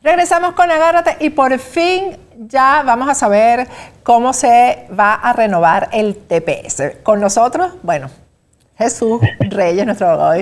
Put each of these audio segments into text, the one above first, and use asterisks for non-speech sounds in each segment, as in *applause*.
Regresamos con Agárrate y por fin ya vamos a saber cómo se va a renovar el TPS. Con nosotros, bueno, Jesús Reyes, nuestro abogado.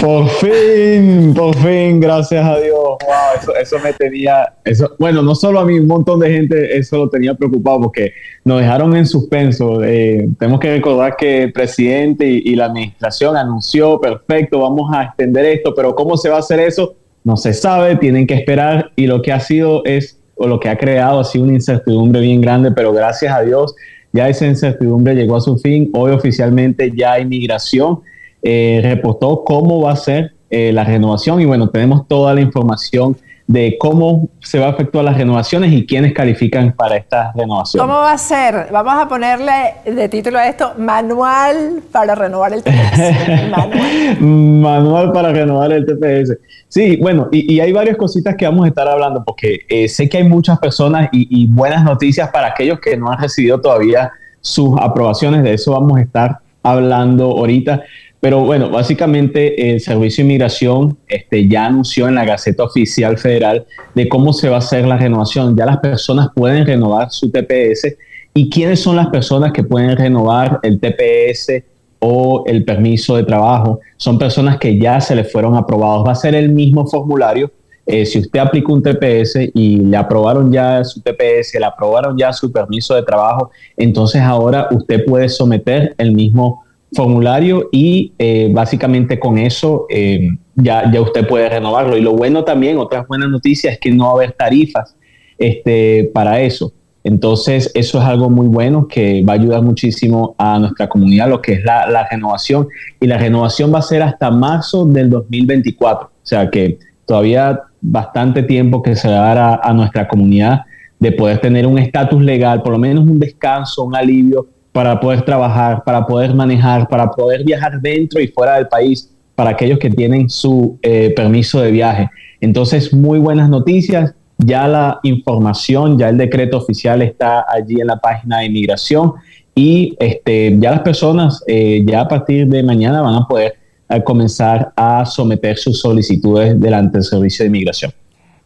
Por fin, por fin, gracias a Dios. Wow, eso, me tenía, eso, bueno, no solo a mí, un montón de gente eso lo tenía preocupado porque nos dejaron en suspenso. Eh, tenemos que recordar que el presidente y la administración anunció, perfecto, vamos a extender esto, pero ¿cómo se va a hacer eso? no se sabe, tienen que esperar y lo que ha sido es, o lo que ha creado ha sido una incertidumbre bien grande, pero gracias a Dios ya esa incertidumbre llegó a su fin. Hoy oficialmente ya Inmigración eh, reportó cómo va a ser eh, la renovación y bueno, tenemos toda la información de cómo se va a efectuar las renovaciones y quiénes califican para estas renovaciones. ¿Cómo va a ser? Vamos a ponerle de título a esto, manual para renovar el TPS. *laughs* manual. manual para renovar el TPS. Sí, bueno, y, hay varias cositas que vamos a estar hablando, porque eh, sé que hay muchas personas y, y buenas noticias para aquellos que no han recibido todavía sus aprobaciones, de eso vamos a estar hablando ahorita. Pero bueno, básicamente el Servicio de Inmigración este, ya anunció en la Gaceta Oficial Federal de cómo se va a hacer la renovación. Ya las personas pueden renovar su TPS. ¿Y quiénes son las personas que pueden renovar el TPS o el permiso de trabajo? Son personas que ya se les fueron aprobados. Va a ser el mismo formulario. Eh, si usted aplicó un TPS y le aprobaron ya su TPS, le aprobaron ya su permiso de trabajo, entonces ahora usted puede someter el mismo formulario y eh, básicamente con eso eh, ya, ya usted puede renovarlo. Y lo bueno también, otras buenas noticias, es que no va a haber tarifas este, para eso. Entonces, eso es algo muy bueno que va a ayudar muchísimo a nuestra comunidad, lo que es la, renovación. Y la renovación va a ser hasta marzo del 2024. O sea que todavía bastante tiempo que se va a dar a nuestra comunidad de poder tener un estatus legal, por lo menos un descanso, un alivio para poder trabajar, para poder manejar, para poder viajar dentro y fuera del país, para aquellos que tienen su eh, permiso de viaje. Entonces, muy buenas noticias. Ya la información, ya el decreto oficial está allí en la página de inmigración y este, ya las personas eh, ya a partir de mañana van a poder eh, comenzar a someter sus solicitudes delante del Servicio de Inmigración.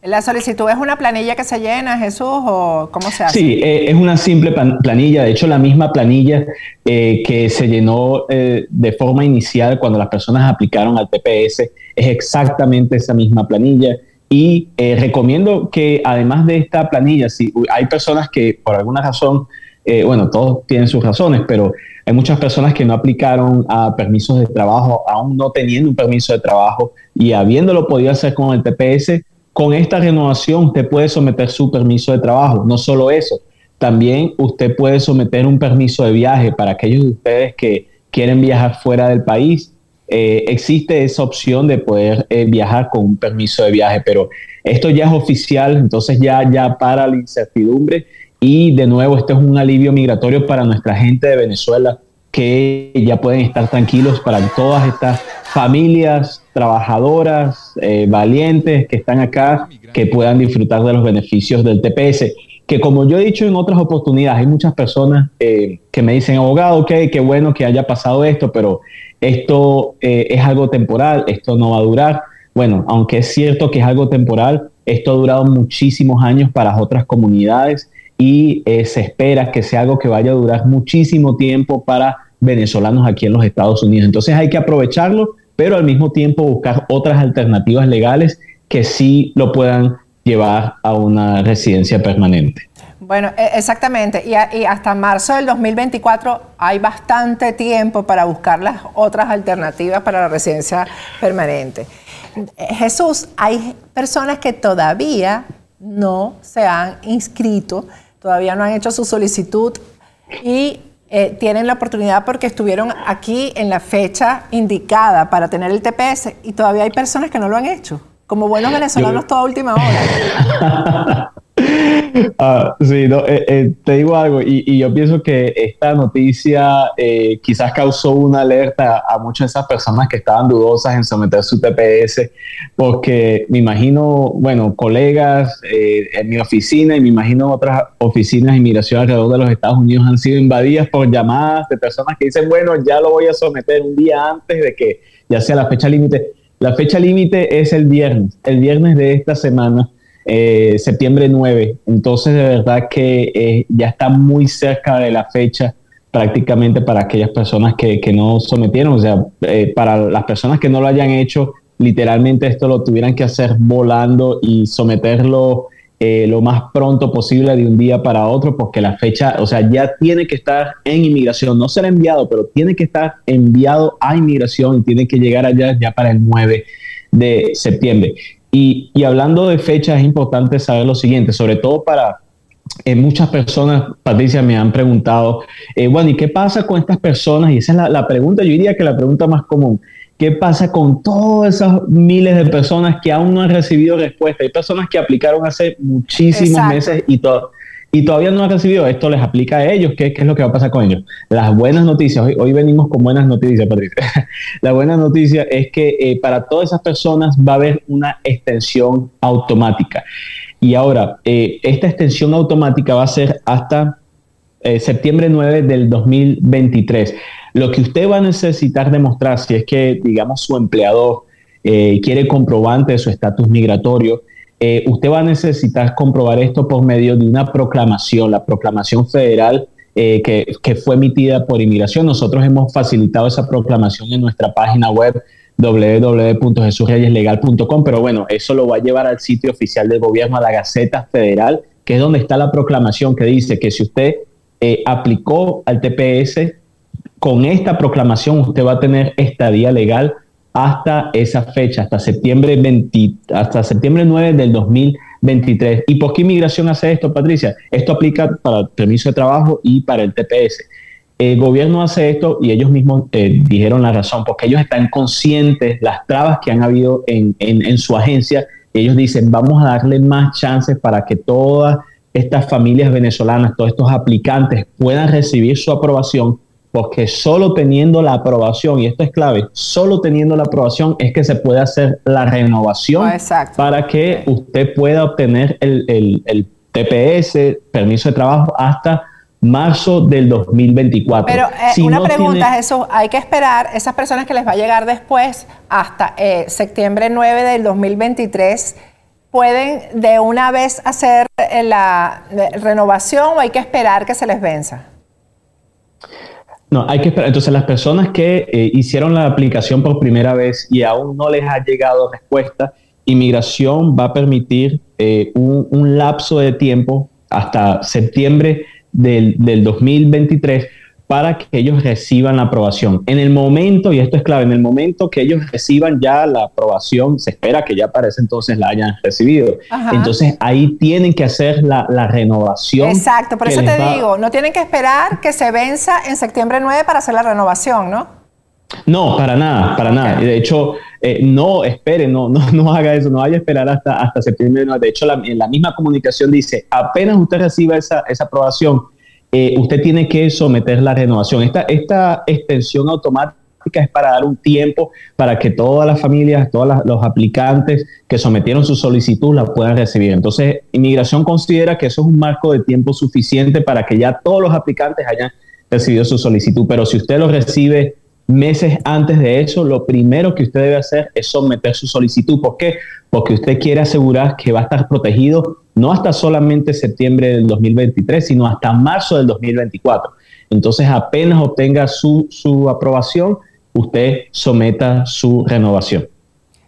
¿La solicitud es una planilla que se llena, Jesús, o cómo se hace? Sí, eh, es una simple planilla. De hecho, la misma planilla eh, que se llenó eh, de forma inicial cuando las personas aplicaron al TPS es exactamente esa misma planilla. Y recomiendo que además de esta planilla, si hay personas que por alguna razón, bueno, todos tienen sus razones, pero hay muchas personas que no aplicaron a permisos de trabajo, aún no teniendo un permiso de trabajo y habiéndolo podido hacer con el TPS, con esta renovación usted puede someter su permiso de trabajo. No solo eso, también usted puede someter un permiso de viaje para aquellos de ustedes que quieren viajar fuera del país. Eh, existe esa opción de poder eh, viajar con un permiso de viaje, pero esto ya es oficial, entonces ya, ya para la incertidumbre y de nuevo este es un alivio migratorio para nuestra gente de Venezuela que ya pueden estar tranquilos para todas estas familias trabajadoras, eh, valientes que están acá, que puedan disfrutar de los beneficios del TPS. Que como yo he dicho en otras oportunidades, hay muchas personas eh, que me dicen, abogado, ok, qué bueno que haya pasado esto, pero esto eh, es algo temporal, esto no va a durar. Bueno, aunque es cierto que es algo temporal, esto ha durado muchísimos años para otras comunidades y se espera que sea algo que vaya a durar muchísimo tiempo para venezolanos aquí en los Estados Unidos. Entonces hay que aprovecharlo, pero al mismo tiempo buscar otras alternativas legales que sí lo puedan llevar a una residencia permanente. Bueno, e, exactamente. Y, hasta marzo del 2024 hay bastante tiempo para buscar las otras alternativas para la residencia permanente. Jesús, hay personas que todavía no se han inscrito, todavía no han hecho su solicitud y eh, tienen la oportunidad porque estuvieron aquí en la fecha indicada para tener el TPS y todavía hay personas que no lo han hecho, como buenos venezolanos toda última hora. *laughs* *laughs* Ah, sí, eh, eh, te digo algo, y, yo pienso que esta noticia eh, quizás causó una alerta a muchas de esas personas que estaban dudosas en someter su TPS, porque me imagino, bueno, colegas en mi oficina y me imagino otras oficinas de inmigración alrededor de los Estados Unidos han sido invadidas por llamadas de personas que dicen, bueno, ya lo voy a someter un día antes de que ya sea la fecha límite. La fecha límite es el viernes, el viernes de esta semana eh, septiembre 9. Entonces, de verdad que eh, ya está muy cerca de la fecha prácticamente para aquellas personas que, no sometieron. O sea, eh, para las personas que no lo hayan hecho, literalmente esto lo tuvieran que hacer volando y someterlo lo más pronto posible de un día para otro, porque la fecha, o sea, ya tiene que estar en inmigración, no será enviado, pero tiene que estar enviado a inmigración y tiene que llegar allá ya para el 9 de septiembre. Y, hablando de fechas, es importante saber lo siguiente, sobre todo para eh, muchas personas, Patricia, me han preguntado, eh, bueno, ¿y qué pasa con estas personas? Y esa es la, pregunta, yo diría que la pregunta más común. ¿Qué pasa con todas esas miles de personas que aún no han recibido respuesta? Hay personas que aplicaron hace muchísimos meses y todo y todavía no han recibido, esto les aplica a ellos, ¿qué, es lo que va a pasar con ellos? Las buenas noticias, hoy, venimos con buenas noticias, Patricia. *laughs* La buena noticia es que eh, para todas esas personas va a haber una extensión automática. Y ahora, eh, esta extensión automática va a ser hasta eh, septiembre 9 del 2023. Lo que usted va a necesitar demostrar, si es que, digamos, su empleador quiere comprobante de su estatus migratorio, eh, usted va a necesitar comprobar esto por medio de una proclamación, la proclamación federal eh, que, fue emitida por inmigración. Nosotros hemos facilitado esa proclamación en nuestra página web www.jesusreyeslegal.com, pero bueno, eso lo va a llevar al sitio oficial del gobierno, a la Gaceta Federal, que es donde está la proclamación que dice que si usted eh, aplicó al TPS, con esta proclamación usted va a tener estadía legal hasta esa fecha, hasta septiembre, 20, hasta septiembre 9 del 2023. ¿Y por qué inmigración hace esto, Patricia? Esto aplica para el permiso de trabajo y para el TPS. El gobierno hace esto y ellos mismos eh, dijeron la razón, porque ellos están conscientes las trabas que han habido en, en su agencia. Ellos dicen, vamos a darle más chances para que todas estas familias venezolanas, todos estos aplicantes puedan recibir su aprobación porque solo teniendo la aprobación, y esto es clave, solo teniendo la aprobación es que se puede hacer la renovación ah, para que usted pueda obtener el, TPS, permiso de trabajo, hasta marzo del 2024. Pero eh, una pregunta, Jesús, hay que esperar, esas personas que les va a llegar después, hasta eh, septiembre 9 del 2023, ¿pueden de una vez hacer eh, la renovación o hay que esperar que se les venza? No, hay que esperar. Entonces, las personas que eh, hicieron la aplicación por primera vez y aún no les ha llegado respuesta, inmigración va a permitir eh, un, lapso de tiempo hasta septiembre del, del 2023 para que ellos reciban la aprobación. En el momento, y esto es clave, en el momento que ellos reciban ya la aprobación, se espera que ya para ese entonces la hayan recibido. Entonces ahí tienen que hacer la, renovación. Exacto, por eso te digo, no tienen que esperar que se venza en septiembre 9 para hacer la renovación, ¿no? No, para nada, para nada. De hecho, eh, no espere, no, no, no haga eso, no vaya a esperar hasta, hasta septiembre 9. De hecho, la, en la misma comunicación dice, apenas usted reciba esa, esa aprobación, eh, usted tiene que someter la renovación. Esta, esta extensión automática es para dar un tiempo para que todas las familias, todos los aplicantes que sometieron su solicitud la puedan recibir. Entonces, inmigración considera que eso es un marco de tiempo suficiente para que ya todos los aplicantes hayan recibido su solicitud. Pero si usted lo recibe meses antes de eso, lo primero que usted debe hacer es someter su solicitud. ¿Por qué? Porque usted quiere asegurar que va a estar protegido no hasta solamente septiembre del 2023, sino hasta marzo del 2024. Entonces, apenas obtenga su, su aprobación, usted someta su renovación.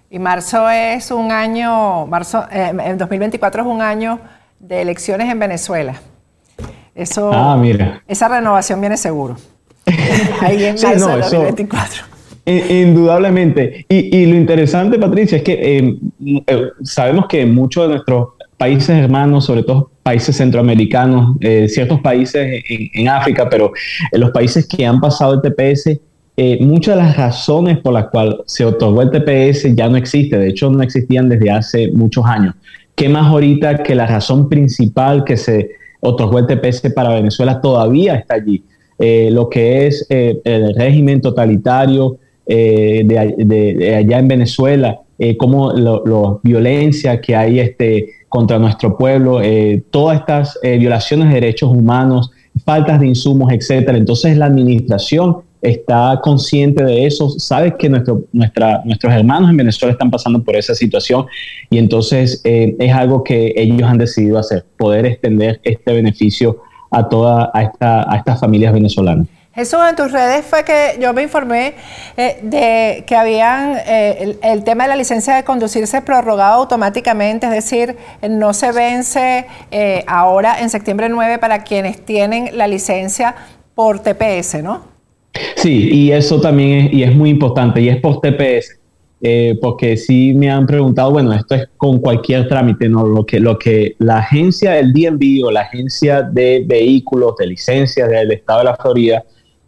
Y marzo es un año, marzo, eh, en 2024 es un año de elecciones en Venezuela. Eso, ah, mira. Esa renovación viene seguro. *laughs* Ahí en 2024. *laughs* Indudablemente. Y, lo interesante, Patricia, es que eh, eh, sabemos que muchos de nuestros países hermanos, sobre todo países centroamericanos, eh, ciertos países en, África, pero en los países que han pasado el TPS, muchas de las razones por las cuales se otorgó el TPS ya no existe. De hecho, no existían desde hace muchos años ¿qué más ahorita que la razón principal que se otorgó el TPS para Venezuela todavía está allí? Eh, lo que es eh, el régimen totalitario eh, de, allá en Venezuela, como la violencia que hay este, contra nuestro pueblo, todas estas violaciones de derechos humanos, faltas de insumos, etcétera. Entonces la administración está consciente de eso, sabe que nuestro, nuestros hermanos en Venezuela están pasando por esa situación y entonces eh, es algo que ellos han decidido hacer, poder extender este beneficio a toda a, esta, a estas familias venezolanas. Jesús, en tus redes fue que yo me informé eh, de que habían eh, el, tema de la licencia de conducirse prorrogado automáticamente, es decir, no se vence ahora en septiembre 9 para quienes tienen la licencia por TPS, ¿no? Sí, y eso también es, y es muy importante, y es por TPS, eh, porque sí me han preguntado, bueno, esto es con cualquier trámite, ¿no? Lo que, lo que la agencia del DMV o la agencia de vehículos, de licencias del estado de la Florida,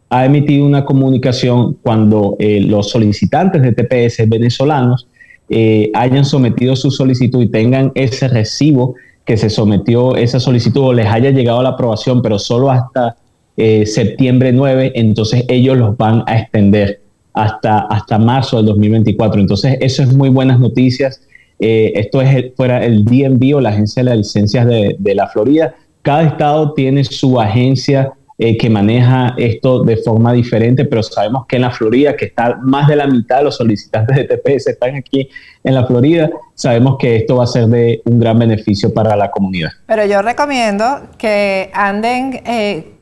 ha emitido una comunicación cuando eh, los solicitantes de TPS venezolanos eh, hayan sometido su solicitud y tengan ese recibo que se sometió esa solicitud o les haya llegado la aprobación, pero solo hasta eh, septiembre 9, entonces ellos los van a extender hasta, hasta marzo del 2024. Entonces, eso es muy buenas noticias. Eh, esto es fuera el DMV o la Agencia de las Licencias de, la Florida. Cada estado tiene su agencia eh, que maneja esto de forma diferente, pero sabemos que en la Florida, que está más de la mitad de los solicitantes de TPS están aquí en la Florida, sabemos que esto va a ser de un gran beneficio para la comunidad. Pero yo recomiendo que anden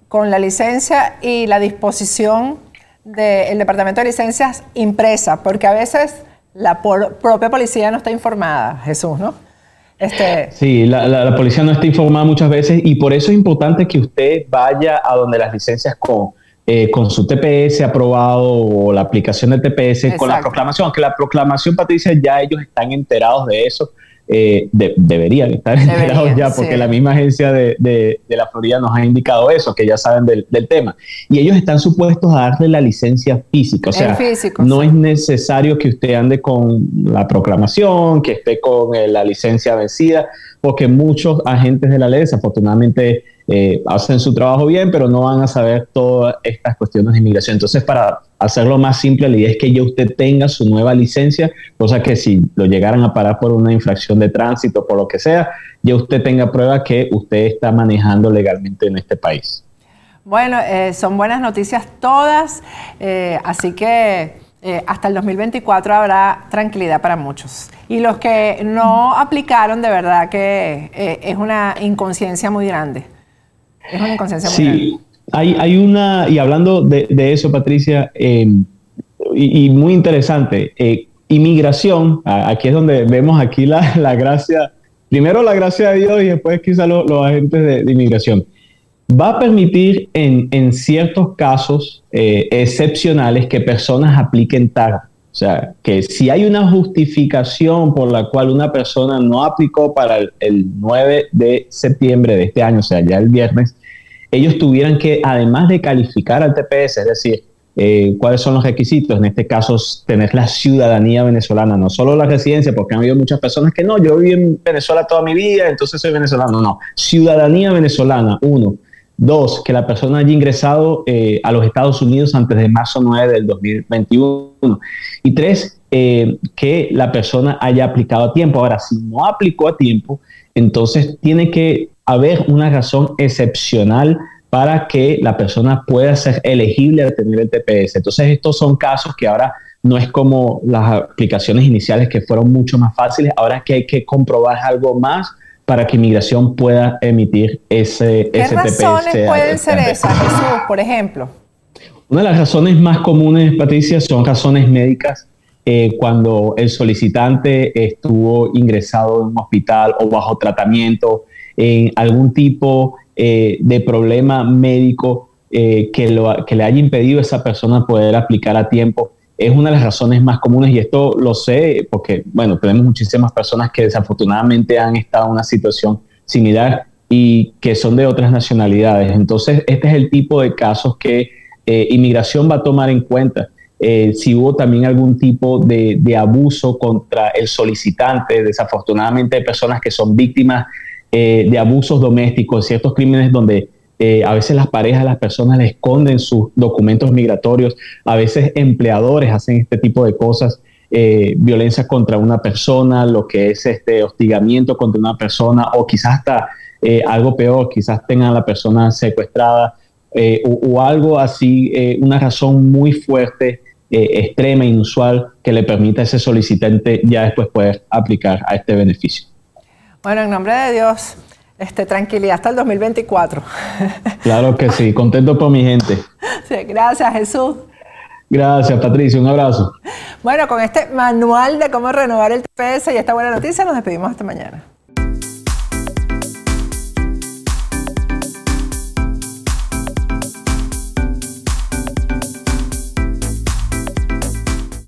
con la licencia y la disposición del Departamento de Licencias impresa, porque a veces la propia policía no está informada, Jesús, ¿no? Este... Sí, la, policía no está informada muchas veces y por eso es importante que usted vaya a donde las licencias con, eh, con su TPS aprobado o la aplicación del TPS con la proclamación, aunque la proclamación, Patricia, ya ellos están enterados de eso, eh, deberían estar enterados ya, porque la misma agencia de, de, la Florida nos ha indicado eso, que ya saben del, del, tema. Y ellos están supuestos a darle la licencia física, o sea, no es necesario que usted ande con la proclamación, que esté con eh, la licencia vencida, porque muchos agentes de la ley desafortunadamente eh, hacen su trabajo bien, pero no van a saber todas estas cuestiones de inmigración. Entonces, para hacerlo más simple, la idea es que ya usted tenga su nueva licencia, cosa que si lo llegaran a parar por una infracción de tránsito, por lo que sea, ya usted tenga prueba que usted está manejando legalmente en este país. Bueno, eh, son buenas noticias todas, eh, así que hasta el 2024 habrá tranquilidad para muchos. Y los que no aplicaron, de verdad que es una inconsciencia muy grande. Es una inconsciencia sí, Hay, hay una, y hablando de, eso, Patricia, eh, y, muy interesante, eh, inmigración, aquí es donde vemos aquí la, *laughs* la, gracia, primero la gracia de Dios y después quizá los agentes de, inmigración. Va a permitir en, en ciertos casos eh, excepcionales que personas apliquen tarde. O sea, que si hay una justificación por la cual una persona no aplicó para el, 9 de septiembre de este año, o sea, ya el viernes, ellos tuvieran que, además de calificar al TPS, es decir, eh, cuáles son los requisitos, en este caso, tener la ciudadanía venezolana, no solo la residencia, porque han habido muchas personas que no, yo viví en Venezuela toda mi vida, entonces soy venezolano, no, ciudadanía venezolana, uno. Dos, que la persona haya ingresado eh, a los Estados Unidos antes de marzo 9 del 2021. Y tres, eh, que la persona haya aplicado a tiempo. Ahora, si no aplicó a tiempo, entonces tiene que haber una razón excepcional para que la persona pueda ser elegible a tener el TPS. Entonces, estos son casos que ahora no es como las aplicaciones iniciales que fueron mucho más fáciles, ahora que hay que comprobar algo más para que inmigración pueda emitir ese, ¿Qué razones pueden ser esas, Jesús, por ejemplo? Una de las razones más comunes, Patricia, son razones médicas. Eh, cuando el solicitante estuvo ingresado en un hospital o bajo tratamiento, en algún tipo eh, de problema médico eh, que, lo, que le haya impedido a esa persona poder aplicar a tiempo es una de las razones más comunes y esto lo sé porque, bueno, tenemos muchísimas personas que desafortunadamente han estado en una situación similar y que son de otras nacionalidades. Entonces, este es el tipo de casos que eh, inmigración va a tomar en cuenta. eh, si hubo también algún tipo de, abuso contra el solicitante. Desafortunadamente hay personas que son víctimas eh, de abusos domésticos, ciertos crímenes donde eh, a veces las parejas, las personas le esconden sus documentos migratorios, a veces empleadores hacen este tipo de cosas. violencia contra una persona, lo que es este hostigamiento contra una persona o quizás hasta algo peor, quizás tengan a la persona secuestrada o, algo así, una razón muy fuerte eh, extrema, inusual, que le permita a ese solicitante ya después poder aplicar a este beneficio. Bueno, en nombre de Dios, este, tranquilidad hasta el 2024. Claro que sí, contento por mi gente. *laughs* gracias Jesús. Gracias Patricia, un abrazo. Bueno, con este manual de cómo renovar el TPS y esta buena noticia nos despedimos hasta mañana.